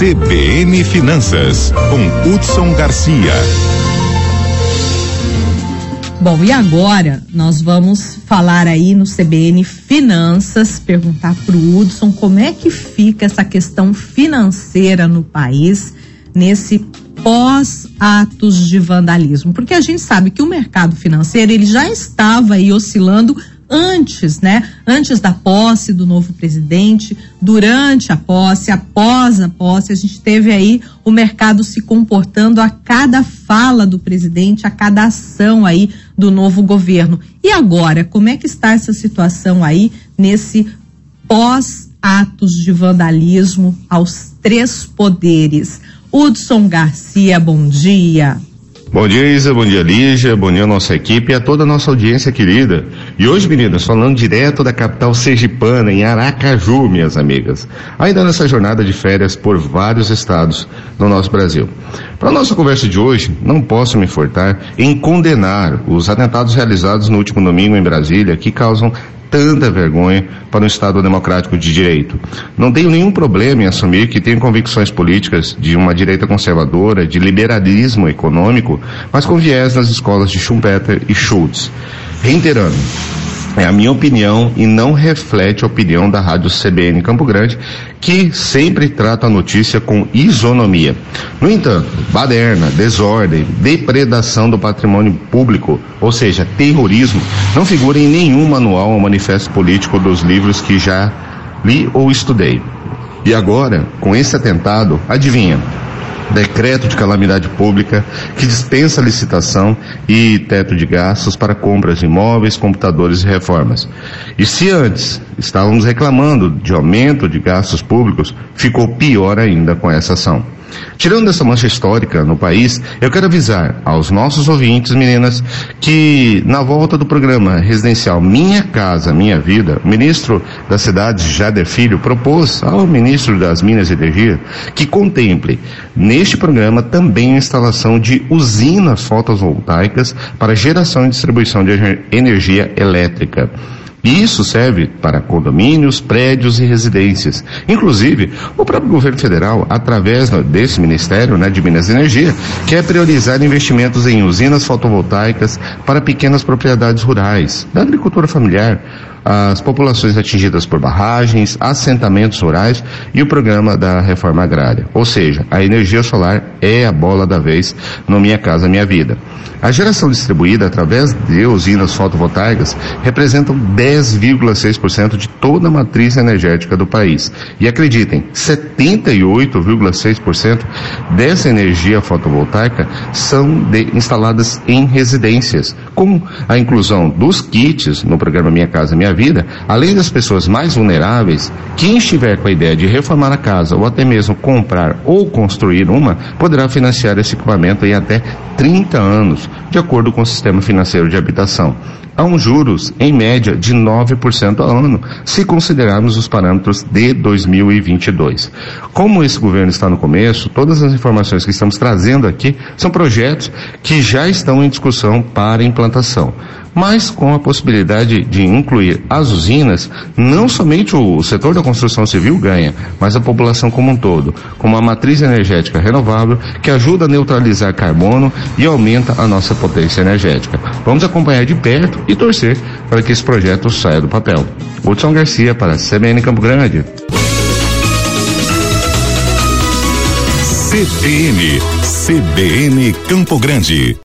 CBN Finanças, com Hudson Garcia. Bom, e agora nós vamos falar aí no CBN Finanças, perguntar para o Hudson como é que fica essa questão financeira no país nesse pós-atos de vandalismo, porque a gente sabe que o mercado financeiro ele já estava aí oscilando antes, né? Antes da posse do novo presidente, durante a posse, após a posse, a gente teve aí o mercado se comportando a cada fala do presidente, a cada ação aí do novo governo. E agora, como é que está essa situação aí nesse pós-atos de vandalismo aos três poderes? Hudson Garcia, bom dia. Bom dia, Isa. Bom dia, Lígia. Bom dia, nossa equipe e a toda a nossa audiência querida. E hoje, meninas, falando direto da capital sergipana, em Aracaju, minhas amigas. Ainda nessa jornada de férias por vários estados no nosso Brasil. Para a nossa conversa de hoje, não posso me furtar em condenar os atentados realizados no último domingo em Brasília, que causam tanta vergonha para um Estado democrático de direito. Não tenho nenhum problema em assumir que tenho convicções políticas de uma direita conservadora, de liberalismo econômico, mas com viés nas escolas de Schumpeter e Schultz. Reiterando, é a minha opinião e não reflete a opinião da Rádio CBN Campo Grande, que sempre trata a notícia com isonomia. No entanto, baderna, desordem, depredação do patrimônio público, ou seja, terrorismo, não figura em nenhum manual ou manifesto político dos livros que já li ou estudei. E agora, com esse atentado, adivinha? decreto de calamidade pública que dispensa licitação e teto de gastos para compras de imóveis, computadores e reformas. E se antes estávamos reclamando de aumento de gastos públicos, ficou pior ainda com essa ação. Tirando essa mancha histórica no país, eu quero avisar aos nossos ouvintes, meninas, que na volta do programa residencial Minha Casa Minha Vida, o ministro das Cidades, Jader Filho, propôs ao ministro das Minas e Energia que contemple neste programa também a instalação de usinas fotovoltaicas para geração e distribuição de energia elétrica. E isso serve para condomínios, prédios e residências. Inclusive, o próprio governo federal, através desse Ministério né, de Minas e Energia, quer priorizar investimentos em usinas fotovoltaicas para pequenas propriedades rurais, da agricultura familiar, as populações atingidas por barragens, assentamentos rurais e o programa da reforma agrária. Ou seja, a energia solar é a bola da vez no Minha Casa Minha Vida. A geração distribuída através de usinas fotovoltaicas representam 10,6% de toda a matriz energética do país. E acreditem, 78,6% dessa energia fotovoltaica são de, instaladas em residências. Com a inclusão dos kits no programa Minha Casa Minha Vida, além das pessoas mais vulneráveis, quem estiver com a ideia de reformar a casa ou até mesmo comprar ou construir uma, poderá financiar esse equipamento em até 30 anos de acordo com o sistema financeiro de habitação. Há um juros, em média, de 9% ao ano, se considerarmos os parâmetros de 2022. Como esse governo está no começo, todas as informações que estamos trazendo aqui são projetos que já estão em discussão para implantação mas com a possibilidade de incluir as usinas, não somente o setor da construção civil ganha, mas a população como um todo, com uma matriz energética renovável que ajuda a neutralizar carbono e aumenta a nossa potência energética. Vamos acompanhar de perto e torcer para que esse projeto saia do papel. Hudson Garcia para a CBN Campo Grande. CBN, CBN Campo Grande.